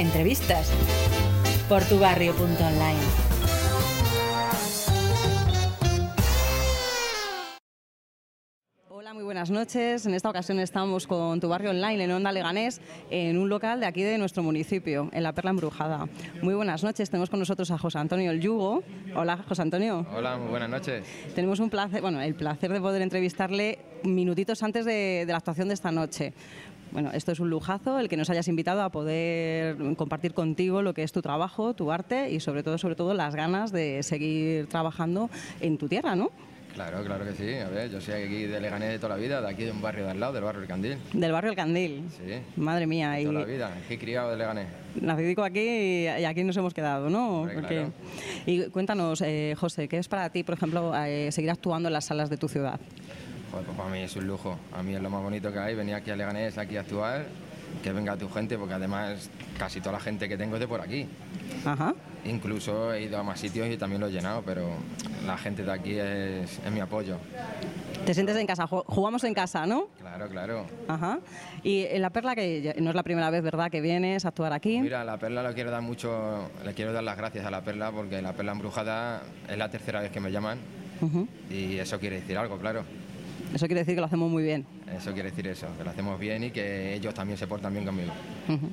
Entrevistas por tubarrio.online. Hola, muy buenas noches. En esta ocasión estamos con tu barrio online en Onda Leganés, en un local de aquí de nuestro municipio, en la Perla Embrujada. Muy buenas noches. Tenemos con nosotros a José Antonio El Yugo. Hola, José Antonio. Hola, muy buenas noches. Tenemos un placer, bueno, el placer de poder entrevistarle minutitos antes de, de la actuación de esta noche. Bueno, esto es un lujazo el que nos hayas invitado a poder compartir contigo lo que es tu trabajo, tu arte y sobre todo, sobre todo las ganas de seguir trabajando en tu tierra, ¿no? Claro, claro que sí. A ver, yo soy aquí de Leganés de toda la vida, de aquí de un barrio de al lado, del barrio El Candil. Del barrio El Candil. Sí. Madre mía. De y toda la vida, aquí criado de Leganés. nacidico aquí y aquí nos hemos quedado, ¿no? Hombre, claro. Y cuéntanos, eh, José, ¿qué es para ti, por ejemplo, eh, seguir actuando en las salas de tu ciudad? Joder, pues para mí es un lujo. A mí es lo más bonito que hay, venir aquí a Leganés, aquí a actuar, que venga tu gente, porque además casi toda la gente que tengo es de por aquí. Ajá. Incluso he ido a más sitios y también lo he llenado, pero la gente de aquí es, es mi apoyo. Te sientes en casa, ju- jugamos en casa, ¿no? Claro, claro. Ajá. Y en la Perla, que no es la primera vez, ¿verdad?, que vienes a actuar aquí. Mira, a la Perla le quiero dar mucho, le quiero dar las gracias a la Perla porque la Perla Embrujada es la tercera vez que me llaman Ujú. y eso quiere decir algo, claro. Eso quiere decir que lo hacemos muy bien. Eso quiere decir eso, que lo hacemos bien y que ellos también se portan bien conmigo. Ujú.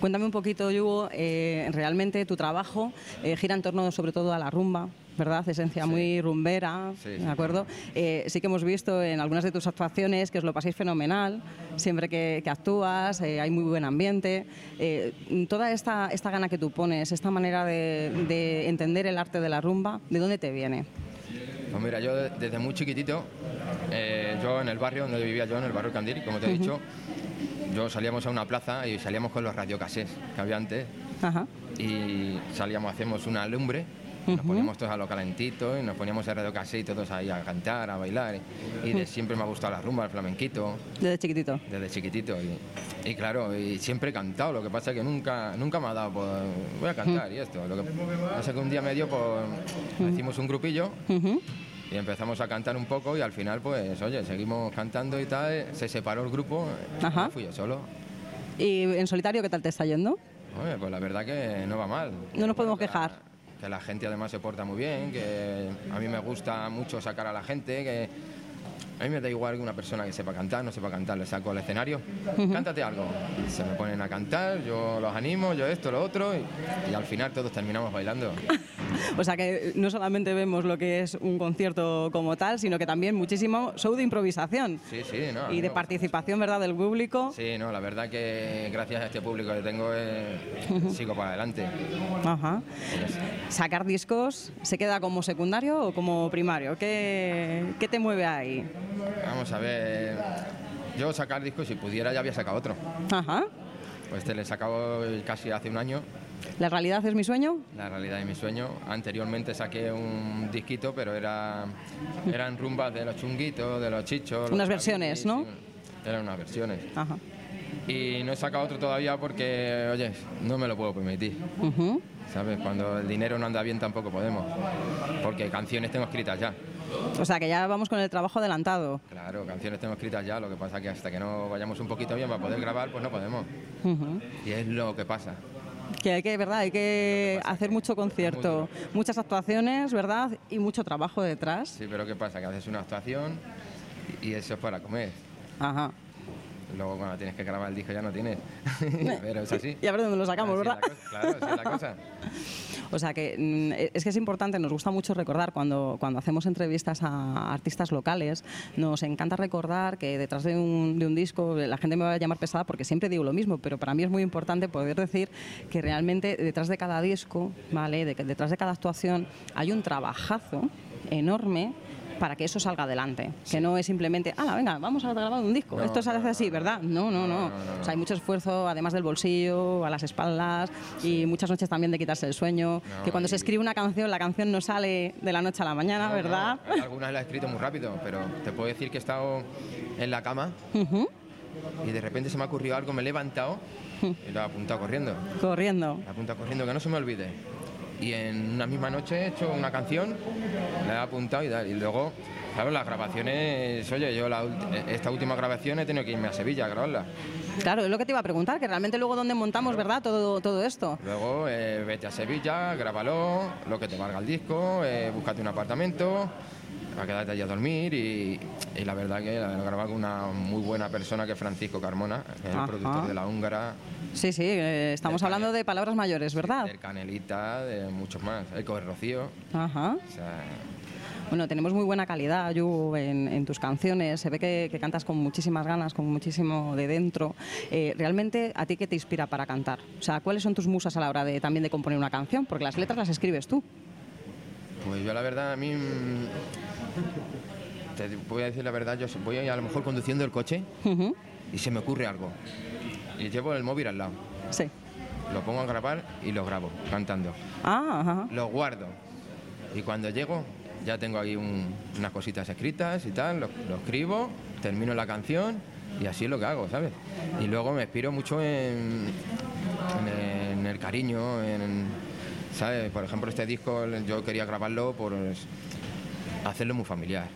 Cuéntame un poquito, Yugo, eh, realmente tu trabajo eh, gira en torno sobre todo a la rumba, ¿verdad? Esencia Sí. muy rumbera, Sí, ¿de sí. acuerdo? Eh, sí que hemos visto en algunas de tus actuaciones que os lo pasáis fenomenal, siempre que, que actúas, eh, hay muy buen ambiente. Eh, toda esta, esta gana que tú pones, esta manera de, de entender el arte de la rumba, ¿de dónde te viene? Pues mira, yo de- desde muy chiquitito, eh, yo en el barrio donde vivía yo, en el barrio Candil, como te he dicho, yo salíamos a una plaza y salíamos con los radiocasés que había antes Ajá. y salíamos, hacíamos una lumbre, nos poníamos todos a lo calentito y nos poníamos el radiocasé y todos ahí a cantar, a bailar y de siempre me ha gustado la rumba, el flamenquito, Desde chiquitito. desde chiquitito y, y claro, y siempre he cantado, lo que pasa es que nunca, nunca me ha dado por, voy a cantar y esto, lo que pasa es que un día me dio por, hicimos un grupillo y empezamos a cantar un poco y al final pues oye, seguimos cantando y tal, se separó el grupo, Ajá. fui yo solo. ¿Y en solitario qué tal te está yendo? Oye, pues la verdad que no va mal. No nos podemos quejar. Que la gente además se porta muy bien, que a mí me gusta mucho sacar a la gente, que a mí me da igual que una persona que sepa cantar, no sepa cantar, le saco al escenario, cántate algo. Se me ponen a cantar, yo los animo, yo esto, lo otro, y, y al final todos terminamos bailando. O sea que no solamente vemos lo que es un concierto como tal, sino que también muchísimo show de improvisación Sí, sí, no. y de participación, ¿verdad?, del público. Sí, no, la verdad que gracias a este público que tengo eh, sigo para adelante. Ajá. Sacar discos, ¿se queda como secundario o como primario? ¿Qué, qué te mueve ahí? Vamos a ver, yo sacar discos, si pudiera ya había sacado otro. Ajá. Pues este le he sacado casi hace un año, ¿La realidad es mi sueño? la realidad de mi sueño. Anteriormente saqué un disquito, pero era, eran rumbas de los chunguitos, de los chichos. los Unas versiones, ¿no? eran unas versiones. Ajá. Y no he sacado otro todavía porque, oye, no me lo puedo permitir. Ujú. ¿Sabes? Cuando el dinero no anda bien tampoco podemos. Porque canciones tengo escritas ya. O sea que ya vamos con el trabajo adelantado. Claro, canciones tengo escritas ya. Lo que pasa que hasta que no vayamos un poquito bien para poder grabar, pues no podemos. Ujú. Y es lo que pasa. Que hay que, ¿verdad? Hay que que hacer que mucho concierto, muchas actuaciones, ¿verdad? Y mucho trabajo detrás. Sí, pero ¿qué pasa? Que haces una actuación y eso es para comer. Ajá. Luego cuando tienes que grabar el disco ya no tienes. pero es así. Y a ver dónde lo sacamos, Así es ¿verdad? la cosa, Claro, así es la cosa. O sea que mm, es que es importante, nos gusta mucho recordar cuando, cuando hacemos entrevistas a artistas locales, nos encanta recordar que detrás de un, de un disco, la gente me va a llamar pesada porque siempre digo lo mismo, pero para mí es muy importante poder decir que realmente detrás de cada disco, ¿vale? De que detrás de cada actuación hay un trabajazo enorme para que eso salga adelante, que no es simplemente, ah, venga, vamos a grabar un disco, No, esto se hace así. ¿verdad? No, no, no. No, no, no, O sea, hay mucho esfuerzo, además del bolsillo, a las espaldas y muchas noches también de quitarse el sueño. Que cuando se escribe una canción, la canción no sale de la noche a la mañana, ¿verdad? algunas las he escrito muy rápido, pero te puedo decir que he estado en la cama y de repente se me ha ocurrido algo, me he levantado y lo he apuntado corriendo. Corriendo. Lo he apuntado corriendo, que no se me olvide. Y en una misma noche he hecho una canción, la he apuntado y tal. Y luego, claro, las grabaciones, oye, yo la ult- esta última grabación he tenido que irme a Sevilla a grabarla. Claro, es lo que te iba a preguntar, que realmente luego dónde montamos, ¿verdad? Todo, todo esto. Luego, eh, vete a Sevilla, grábalo, lo que te valga el disco, eh, búscate un apartamento, a quedarte allí a dormir y, y la verdad que la he grabado con una muy buena persona que es Francisco Carmona, el Ajá. productor de La Húngara, Sí, sí, eh, estamos hablando de palabras mayores, ¿verdad? del Canelita, de muchos más, Eco de Rocío. Ajá. O sea, Bueno, tenemos muy buena calidad, Yu, en, en tus canciones. Se ve que, que cantas con muchísimas ganas, con muchísimo de dentro. Eh, ¿Realmente a ti qué te inspira para cantar? O sea, ¿cuáles son tus musas a la hora de también de componer una canción? Porque las letras las escribes tú. Pues yo la verdad, a mí... mm, Te voy a decir la verdad, yo voy a lo mejor conduciendo el coche y se me ocurre algo. Y llevo el móvil al lado. Sí. Lo pongo a grabar y lo grabo, cantando. Ah, ajá. Lo guardo. Y cuando llego, ya tengo ahí un- unas cositas escritas y tal, lo, lo escribo, termino la canción y así es lo que hago, ¿sabes? Y luego me inspiro mucho en, en, en el cariño, en, ¿sabes? Por ejemplo, este disco yo quería grabarlo por hacerlo muy familiar.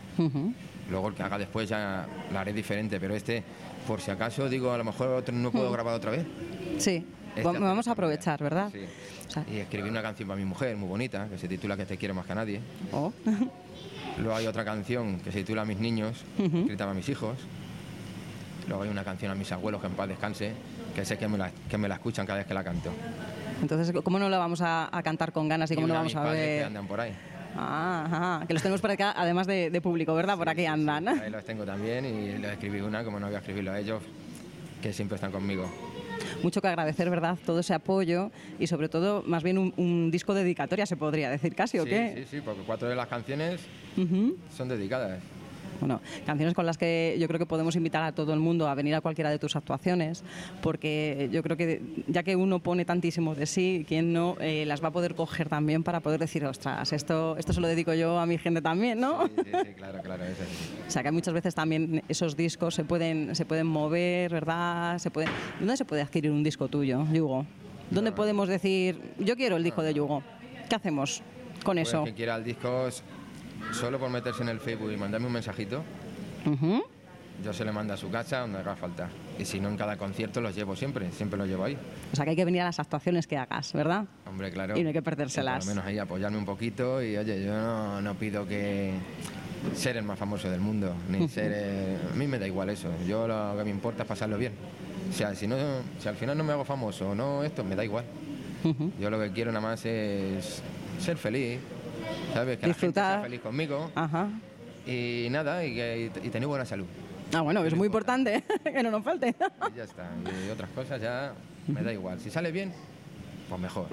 Luego el que haga después ya lo haré diferente, pero este, por si acaso, digo, a lo mejor otro no puedo grabar otra vez. Sí. Este Vamos a aprovechar, ¿verdad? Sí. O sea, Y escribí una canción para mi mujer, muy bonita, que se titula Que te quiero más que a nadie. oh. Luego hay otra canción que se titula Mis niños, Ujú. escrita para mis hijos. Luego hay una canción a mis abuelos, que en paz descanse, que sé que me la, que me la escuchan cada vez que la canto. Entonces, ¿cómo no la vamos a, a cantar con ganas y cómo no vamos a padres que ver? andan por ahí. Ah, ajá, que los tenemos por acá, además de, de público, ¿verdad? Por aquí andan. Ahí los tengo también y les escribí una, como no voy a escribirlo a ellos, que siempre están conmigo. Mucho que agradecer, ¿verdad? Todo ese apoyo y sobre todo, más bien un, un disco dedicatoria, se podría decir casi, ¿o sí, qué? sí, sí, porque cuatro de las canciones Ujú. son dedicadas. Bueno, canciones con las que yo creo que podemos invitar a todo el mundo a venir a cualquiera de tus actuaciones, porque yo creo que ya que uno pone tantísimo de sí, quien no eh, las va a poder coger también para poder decir, ostras, esto, esto se lo dedico yo a mi gente también, ¿no? Sí, sí, sí, claro, claro. O sea, que muchas veces también esos discos se pueden, se pueden mover, ¿verdad? Se pueden... ¿Dónde se puede adquirir un disco tuyo, Yugo? ¿Dónde podemos decir, yo quiero el disco de Yugo? ¿Qué hacemos con Pues eso? quien quiera el disco, solo por meterse en el Facebook y mandarme un mensajito, yo se le mando a su casa donde haga falta. Y si no, en cada concierto los llevo siempre, siempre los llevo ahí. O sea, que hay que venir a las actuaciones que hagas, ¿verdad? Hombre, claro. Y no hay que perdérselas. Por lo menos ahí apoyarme un poquito y, oye, yo no, no pido que ser el más famoso del mundo, ni ser... a mí me da igual eso. Yo lo que me importa es pasarlo bien. O sea, si, no, si al final no me hago famoso o no esto, me da igual. Yo lo que quiero nada más es ser feliz, ¿sabes? Que Disfrutar. la gente sea feliz conmigo Ajá. y nada, y, que, y tener buena salud. Ah, bueno, es muy importante que no nos falte. Y ya está. Y otras cosas ya me da igual. Si sale bien, pues mejor.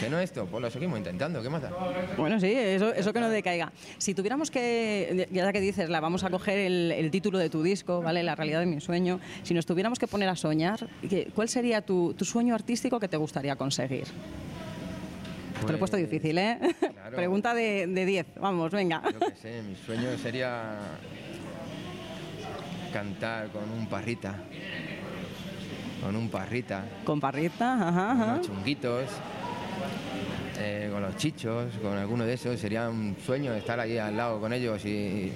Que no esto, pues lo seguimos intentando, ¿qué más da? Bueno, sí, eso, eso que no decaiga. Si tuviéramos que, ya que dices, la vamos a coger el, el título de tu disco, ¿vale? La realidad de mi sueño. Si nos tuviéramos que poner a soñar, ¿qué- ¿cuál sería tu, tu sueño artístico que te gustaría conseguir? Te lo he puesto Pues, difícil, ¿eh? Claro. Pregunta de de 10. Vamos, venga. Yo qué sé, mi sueño sería cantar con un parrita. Con un parrita. Con parrita, ajá, con ajá. los chunguitos, eh, con los chichos, con alguno de esos. Sería un sueño estar ahí al lado con ellos y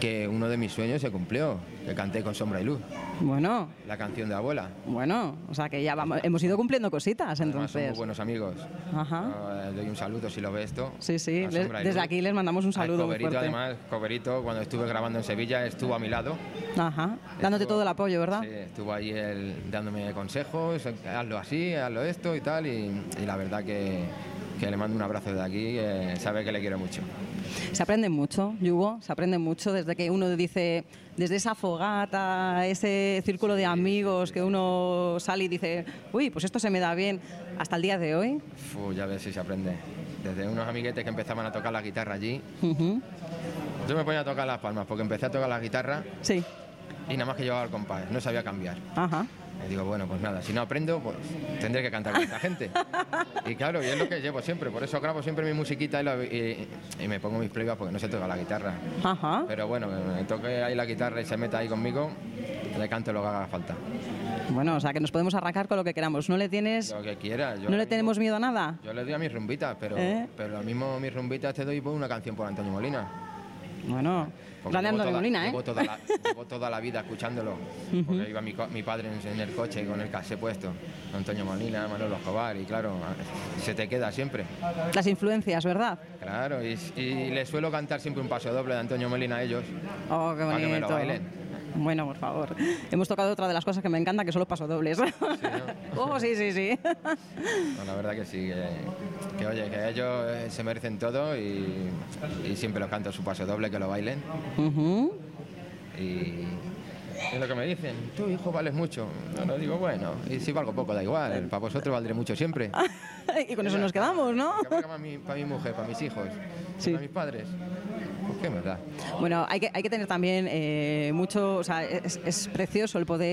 que uno de mis sueños se cumplió, que canté con Sombra y Luz, Bueno, la canción de abuela. bueno, o sea que ya vamos, hemos ido cumpliendo cositas Además, somos entonces. buenos amigos. Ajá. Eh, doy un saludo si lo ve esto. Sí, sí, les- desde aquí les mandamos un Al saludo muy Coberito, fuerte. además, Coberito, cuando estuve grabando en Sevilla, estuvo a mi lado. Ajá. Dándote Estuvo- todo el apoyo, ¿verdad? Sí, estuvo ahí él dándome consejos, hazlo así, hazlo esto y tal, y, y la verdad que, que le mando un abrazo de aquí, sabe que le quiero mucho. Se aprende mucho, Yugo, se aprende mucho desde que uno dice, desde esa fogata, ese círculo de amigos que uno sale y dice, uy, pues esto se me da bien, hasta el día de hoy. Fu, ya ves si se aprende. Desde unos amiguetes que empezaban a tocar la guitarra allí, yo me ponía a tocar las palmas porque empecé a tocar la guitarra Sí, y nada más que llevaba el compás, no sabía cambiar. ajá. Y digo, bueno, pues nada, si no aprendo, pues tendré que cantar con esta gente. Y claro, y es lo que llevo siempre, por eso grabo siempre mi musiquita y, lo- y- y me pongo mis pruebas porque no sé tocar la guitarra. Ajá. Pero bueno, que toque ahí la guitarra y se meta ahí conmigo, le canto lo que haga falta. Bueno, o sea que nos podemos arrancar con lo que queramos. ¿No le tienes, Lo que no le mismo- tenemos miedo a nada? Yo le doy a mis rumbitas, pero, ¿Eh? pero lo mismo mis rumbitas te doy por una canción por Antonio Molina. Bueno, toda- Molina, ¿eh? Llevo toda, la, llevo toda la vida escuchándolo. Porque iba mi, mi padre en, en el coche con el casé puesto. Antonio Molina, Manolo Escobar, y claro, se te queda siempre. Las influencias, ¿verdad? Claro, y, y le suelo cantar siempre un paso doble de Antonio Molina a ellos. Oh, qué Para que bonito. me lo bailen. Bueno, por favor. Hemos tocado otra de las cosas que me encanta, que son los pasodobles. oh, sí, sí, sí. No, la verdad que sí, que, que, oye, que ellos eh, se merecen todo y, y siempre los canto su paso doble, que lo bailen. Ujú. Y es lo que me dicen, tú hijo vales mucho. Yo no digo, bueno, y si valgo poco, da igual, para vosotros valdré mucho siempre. y con eso nos quedamos, ¿no? Que para mi, para mi mujer, para mis hijos, Sí. para mis padres. Bueno, hay que, hay que tener también eh, mucho, o sea, es, es precioso el poder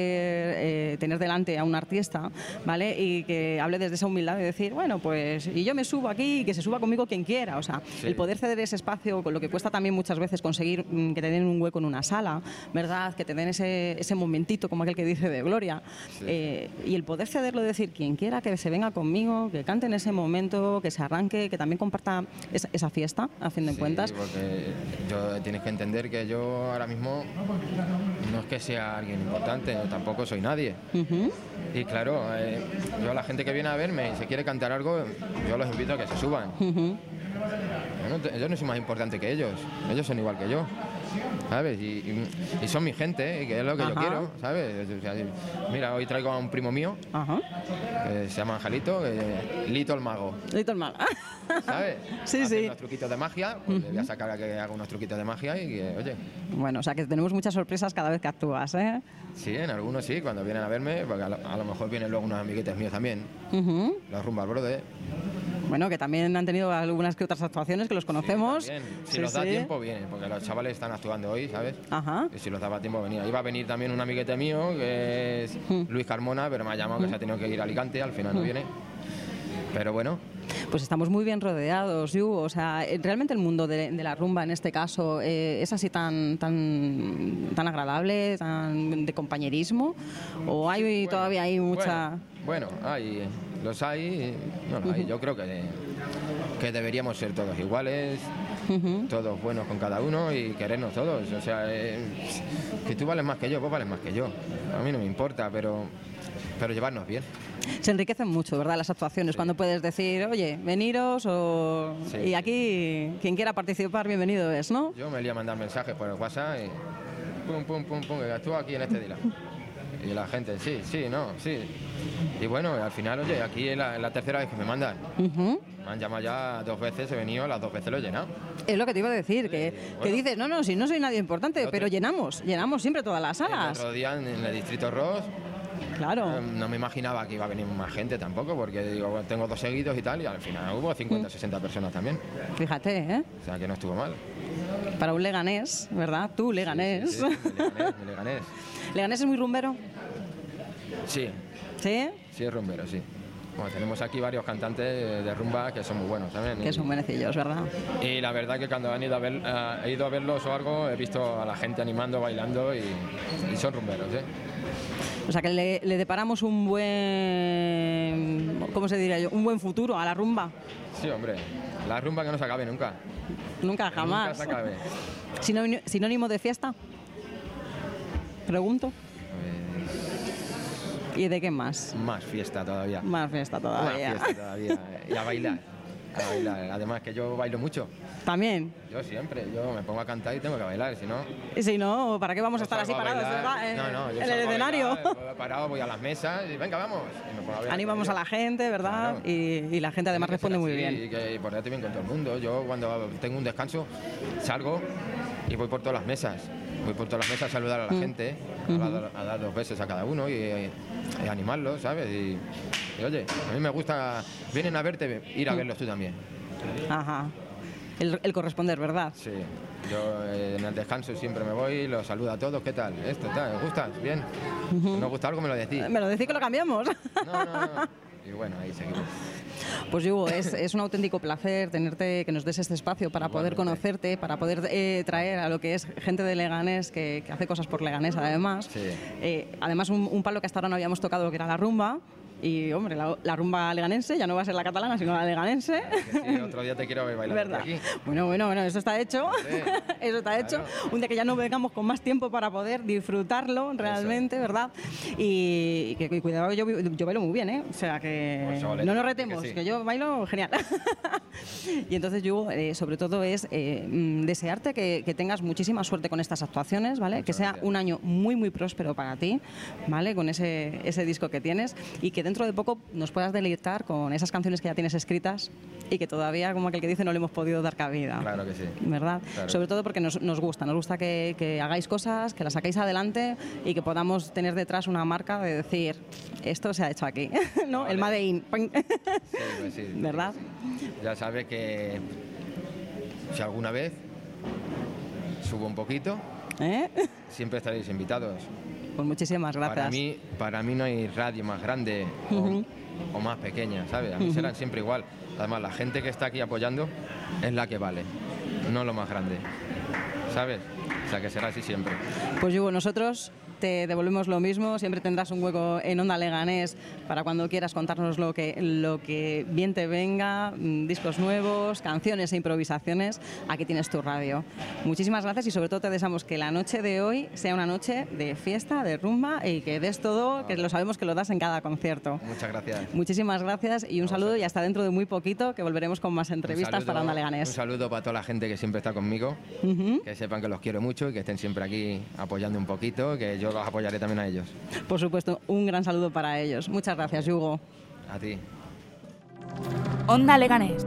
eh, tener delante a un artista, ¿vale? Y que hable desde esa humildad de decir, bueno, pues, y yo me subo aquí y que se suba conmigo quien quiera. O sea, Sí. el poder ceder ese espacio, con lo que cuesta también muchas veces conseguir mm, que te den un hueco en una sala, ¿verdad? Que te den ese, ese momentito, como aquel que dice de gloria. Sí. Eh, y el poder cederlo, decir, quien quiera que se venga conmigo, que cante en ese momento, que se arranque, que también comparta esa, esa fiesta, a fin de Sí, cuentas. Yo tienes que entender que yo ahora mismo no es que sea alguien importante, tampoco soy nadie. Y claro, eh, yo a la gente que viene a verme y se quiere cantar algo, yo los invito a que se suban. No, yo no soy más importante que ellos, ellos son igual que yo, ¿sabes? Y, y- y son mi gente, y que es lo que yo Ajá. quiero, ¿sabes? O sea, mira, hoy traigo a un primo mío, Ajá. que se llama Angelito, que- Lito el Mago, Little Man. ¿sabes? Sí, sí. unos truquitos de magia, pues le voy a sacar a que haga unos truquitos de magia y que, oye, Bueno, o sea que tenemos muchas sorpresas cada vez que actúas, ¿eh? sí, en algunos sí, cuando vienen a verme, porque a lo, a lo mejor vienen luego unos amiguetes míos también, Ujú. los Rumba Brothers. Bueno, que también han tenido algunas que otras actuaciones que los conocemos. También, si Sí, los da sí. tiempo, vienen, porque los chavales están actuando hoy, ¿sabes? Ajá. Y si los daba tiempo venía. Iba a venir también un amiguete mío, que es Mm. Luis Carmona, pero me ha llamado que se ha tenido que ir a Alicante, al final no viene. Pero bueno, Pues estamos muy bien rodeados, Yu. O sea, eh, realmente el mundo de, de la rumba en este caso eh, es así tan, tan, tan agradable, tan de compañerismo. ¿O hay todavía hay mucha... Bueno, bueno, hay, los hay, no los hay. Yo creo que, que deberíamos ser todos iguales, todos buenos con cada uno y querernos todos. O sea, eh, que tú vales más que yo, vos vales más que yo. A mí no me importa, pero, pero llevarnos bien. Se enriquecen mucho, ¿verdad? Las actuaciones, cuando puedes decir, oye, veniros o... Sí, y aquí, quien quiera participar, bienvenido es, ¿no? Yo me lié a mandar mensajes por el WhatsApp y pum, pum, pum, pum, actúa aquí en este día. Y la gente, sí, sí, no, sí. Y bueno, al final, oye, aquí es la, tercera vez que me mandan. Me han llamado ya dos veces, he venido, las dos veces lo he llenado. Es lo que te iba a decir, que, que bueno. dices, no, no, si no soy nadie importante, Otro- pero llenamos, llenamos siempre todas las El salas. otro día en, en el distrito Ross, Claro. eh, no me imaginaba que iba a venir más gente tampoco, porque digo, tengo dos seguidos y tal, y al final hubo 50, 60 personas también. Fíjate, ¿eh? O sea que no estuvo mal. Para un leganés, ¿verdad? Tú, leganés. Sí, sí, me Leganés, me Leganés. ¿Leganés es muy rumbero? Sí, ¿Sí? sí es rumbero, sí. Bueno, tenemos aquí varios cantantes de rumba que son muy buenos también. Que y- son buenecillos, ¿verdad? Y la verdad que cuando han ido a ver, eh, he ido a verlos o algo, he visto a la gente animando, bailando y, y son rumberos, ¿eh? O sea que le, le deparamos un buen, ¿cómo se diría yo? Un buen futuro a la rumba. Sí, hombre. La rumba que no se acabe nunca. Nunca, jamás. Nunca se acabe. Sinónimo- Sinónimo de fiesta. Pregunto. Pues, ¿Y de qué más? más fiesta todavía. Más fiesta todavía. Más fiesta todavía. Y a bailar. A bailar. Además que yo bailo mucho. También. Yo siempre. Yo me pongo a cantar y tengo que bailar, si no... Y si no, ¿para qué vamos a estar así parados en, No, no, yo en el escenario? bailar, parado, voy a las mesas y venga, vamos. Y me pongo a Animamos a la gente, ¿verdad? Claro. Y, y la gente además responde muy bien. Y que ponerte bien con todo el mundo. Yo cuando tengo un descanso salgo y voy por todas las mesas. Voy por todas las mesas a saludar a la Mm. gente, a, dar, a dar dos besos a cada uno y, y animarlos, ¿sabes? Y, y, oye, a mí me gusta, vienen a verte, ir a Mm. verlos tú también. Ajá. El, el corresponder, ¿verdad? Sí, yo eh, en el descanso siempre me voy, los saludo a todos, ¿qué tal? Esto, tal, ¿os gusta? Bien. Si no os gusta algo me lo decís. Me lo decís que lo cambiamos. No, no, no. Y bueno, ahí seguimos. Pues Hugo, es, es, un auténtico placer tenerte, que nos des este espacio para poder conocerte, para poder eh, traer a lo que es gente de Leganés que, que hace cosas por Leganés además. Sí. Eh, además un, un, palo que hasta ahora no habíamos tocado que era la rumba. Y, hombre, la, la, rumba leganense ya no va a ser la catalana, sino la leganense. Sí, otro día te quiero ver bailar ¿Verdad? aquí. Bueno, bueno, bueno, eso está hecho. Sí, eso está hecho. claro. Un día que ya no vengamos con más tiempo para poder disfrutarlo realmente, ¿verdad? Y, que, que cuidado, yo, yo bailo muy bien, ¿eh? O sea que Pues no nos que retemos, sí. que yo bailo genial. y entonces yo, eh, sobre todo, es eh, mm, desearte que, que tengas muchísima suerte con estas actuaciones, ¿vale? Muchas que sea gracias. un año muy, muy próspero para ti, ¿vale? Con ese, ese disco que tienes y que dentro de poco nos puedas deleitar con esas canciones que ya tienes escritas y que todavía, como aquel que dice, no le hemos podido dar cabida. Claro que sí. ¿Verdad? Claro. Sobre todo porque nos, nos gusta, nos gusta que, que hagáis cosas, que las saquéis adelante y que podamos tener detrás una marca de decir, esto se ha hecho aquí, ¿no? Vale. El Made in. Sí, pues sí, ¿Verdad? sí. Ya sabes que si alguna vez subo un poquito, ¿Eh? siempre estaréis invitados. Pues muchísimas gracias. Para mí, para mí no hay radio más grande o- más pequeña, ¿sabes? A mí serán siempre igual. Además, la gente que está aquí apoyando es la que vale, no lo más grande, ¿sabes? O sea, que será así siempre. Pues Hugo, nosotros te devolvemos lo mismo, siempre tendrás un hueco en Onda Leganés para cuando quieras contarnos lo que, lo que bien te venga, mm, discos nuevos, canciones e improvisaciones, aquí tienes tu radio. Muchísimas gracias y sobre todo te deseamos que la noche de hoy sea una noche de fiesta, de rumba y que des todo, que lo sabemos que lo das en cada concierto. Muchas gracias. Muchísimas gracias y un saludo y hasta dentro de muy poquito que volveremos con más Un entrevistas saludo- para Onda Un Leganés. saludo para toda la gente que siempre está conmigo, Ujú. que sepan que los quiero mucho y que estén siempre aquí apoyando un poquito, que yo los apoyaré también a ellos. Por supuesto, un gran saludo para ellos. Muchas gracias, Hugo. A ti. Onda Leganés.